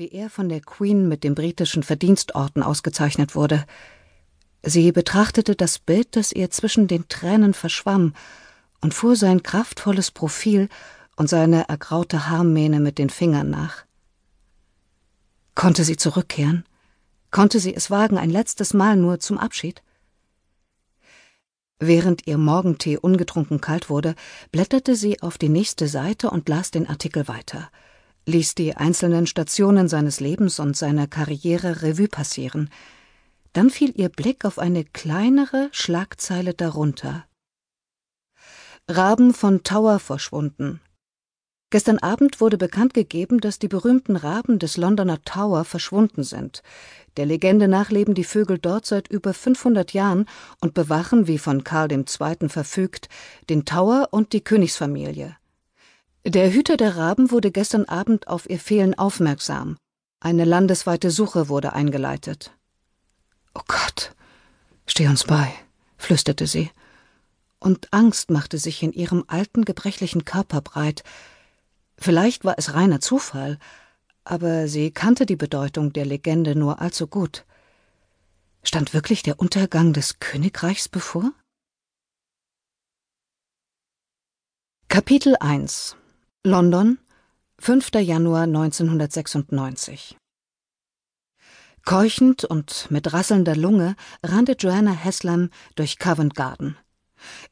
wie er von der Queen mit dem britischen Verdienstorden ausgezeichnet wurde. Sie betrachtete das Bild, das ihr zwischen den Tränen verschwamm, und fuhr sein kraftvolles Profil und seine ergraute Haarmähne mit den Fingern nach. Konnte sie zurückkehren? Konnte sie es wagen, ein letztes Mal nur zum Abschied? Während ihr Morgentee ungetrunken kalt wurde, blätterte sie auf die nächste Seite und las den Artikel weiter, ließ die einzelnen Stationen seines Lebens und seiner Karriere Revue passieren. Dann fiel ihr Blick auf eine kleinere Schlagzeile darunter. Raben von Tower verschwunden. Gestern Abend wurde bekannt gegeben, dass die berühmten Raben des Londoner Tower verschwunden sind. Der Legende nach leben die Vögel dort seit über 500 Jahren und bewachen, wie von Karl II. verfügt, den Tower und die Königsfamilie. Der Hüter der Raben wurde gestern Abend auf ihr Fehlen aufmerksam. Eine landesweite Suche wurde eingeleitet. Oh Gott, steh uns bei, flüsterte sie. Und Angst machte sich in ihrem alten, gebrechlichen Körper breit, Vielleicht war es reiner Zufall, aber sie kannte die Bedeutung der Legende nur allzu gut. Stand wirklich der Untergang des Königreichs bevor? Kapitel 1 London, 5. Januar 1996 Keuchend und mit rasselnder Lunge rannte Joanna Haslam durch Covent Garden.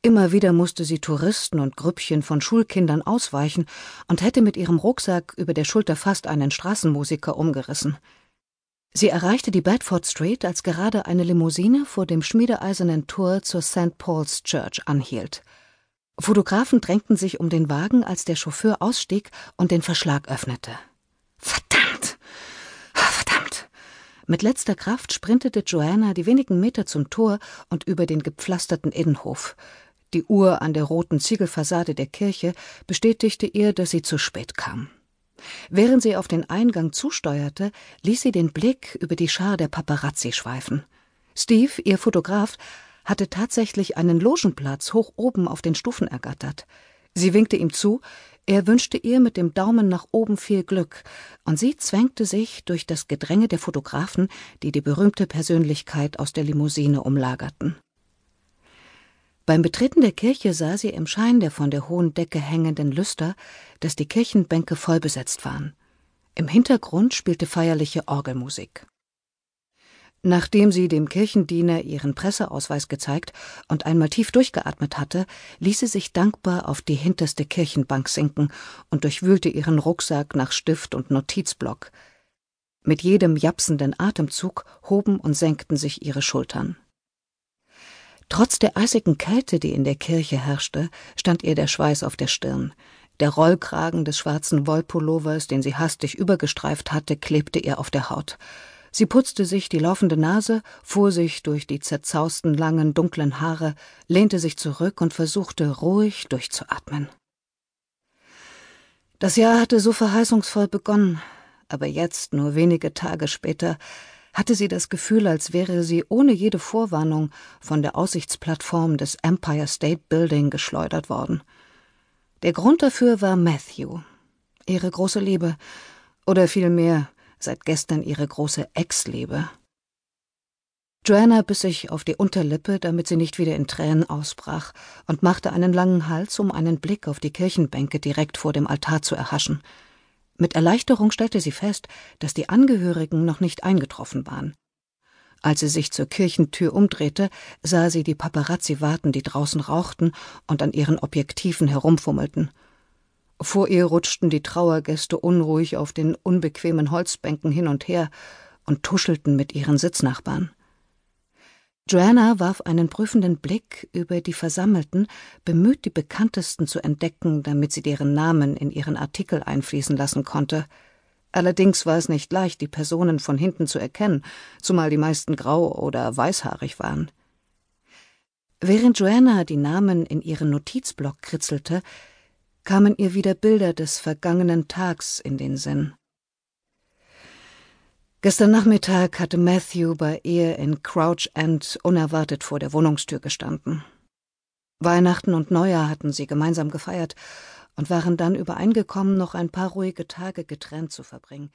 Immer wieder musste sie Touristen und Grüppchen von Schulkindern ausweichen und hätte mit ihrem Rucksack über der Schulter fast einen Straßenmusiker umgerissen. Sie erreichte die Bedford Street, als gerade eine Limousine vor dem schmiedeeisernen Tor zur St. Paul's Church anhielt. Fotografen drängten sich um den Wagen, als der Chauffeur ausstieg und den Verschlag öffnete. Verdammt! Verdammt! Mit letzter Kraft sprintete Joanna die wenigen Meter zum Tor und über den gepflasterten Innenhof. Die Uhr an der roten Ziegelfassade der Kirche bestätigte ihr, dass sie zu spät kam. Während sie auf den Eingang zusteuerte, ließ sie den Blick über die Schar der Paparazzi schweifen. Steve, ihr Fotograf, hatte tatsächlich einen Logenplatz hoch oben auf den Stufen ergattert. Sie winkte ihm zu, er wünschte ihr mit dem Daumen nach oben viel Glück, und sie zwängte sich durch das Gedränge der Fotografen, die die berühmte Persönlichkeit aus der Limousine umlagerten. Beim Betreten der Kirche sah sie im Schein der von der hohen Decke hängenden Lüster, dass die Kirchenbänke vollbesetzt waren. Im Hintergrund spielte feierliche Orgelmusik. Nachdem sie dem Kirchendiener ihren Presseausweis gezeigt und einmal tief durchgeatmet hatte, ließ sie sich dankbar auf die hinterste Kirchenbank sinken und durchwühlte ihren Rucksack nach Stift und Notizblock. Mit jedem japsenden Atemzug hoben und senkten sich ihre Schultern. Trotz der eisigen Kälte, die in der Kirche herrschte, stand ihr der Schweiß auf der Stirn. Der Rollkragen des schwarzen Wollpullovers, den sie hastig übergestreift hatte, klebte ihr auf der Haut. Sie putzte sich die laufende Nase, fuhr sich durch die zerzausten langen dunklen Haare, lehnte sich zurück und versuchte ruhig durchzuatmen. Das Jahr hatte so verheißungsvoll begonnen, aber jetzt, nur wenige Tage später, hatte sie das Gefühl, als wäre sie ohne jede Vorwarnung von der Aussichtsplattform des Empire State Building geschleudert worden. Der Grund dafür war Matthew, ihre große Liebe, oder vielmehr seit gestern ihre große Ex lebe. Joanna biss sich auf die Unterlippe, damit sie nicht wieder in Tränen ausbrach, und machte einen langen Hals, um einen Blick auf die Kirchenbänke direkt vor dem Altar zu erhaschen. Mit Erleichterung stellte sie fest, dass die Angehörigen noch nicht eingetroffen waren. Als sie sich zur Kirchentür umdrehte, sah sie die Paparazzi warten, die draußen rauchten und an ihren Objektiven herumfummelten. Vor ihr rutschten die Trauergäste unruhig auf den unbequemen Holzbänken hin und her und tuschelten mit ihren Sitznachbarn. Joanna warf einen prüfenden Blick über die Versammelten, bemüht, die bekanntesten zu entdecken, damit sie deren Namen in ihren Artikel einfließen lassen konnte. Allerdings war es nicht leicht, die Personen von hinten zu erkennen, zumal die meisten grau oder weißhaarig waren. Während Joanna die Namen in ihren Notizblock kritzelte, kamen ihr wieder Bilder des vergangenen Tags in den Sinn. Gestern Nachmittag hatte Matthew bei ihr in Crouch End unerwartet vor der Wohnungstür gestanden. Weihnachten und Neujahr hatten sie gemeinsam gefeiert und waren dann übereingekommen, noch ein paar ruhige Tage getrennt zu verbringen.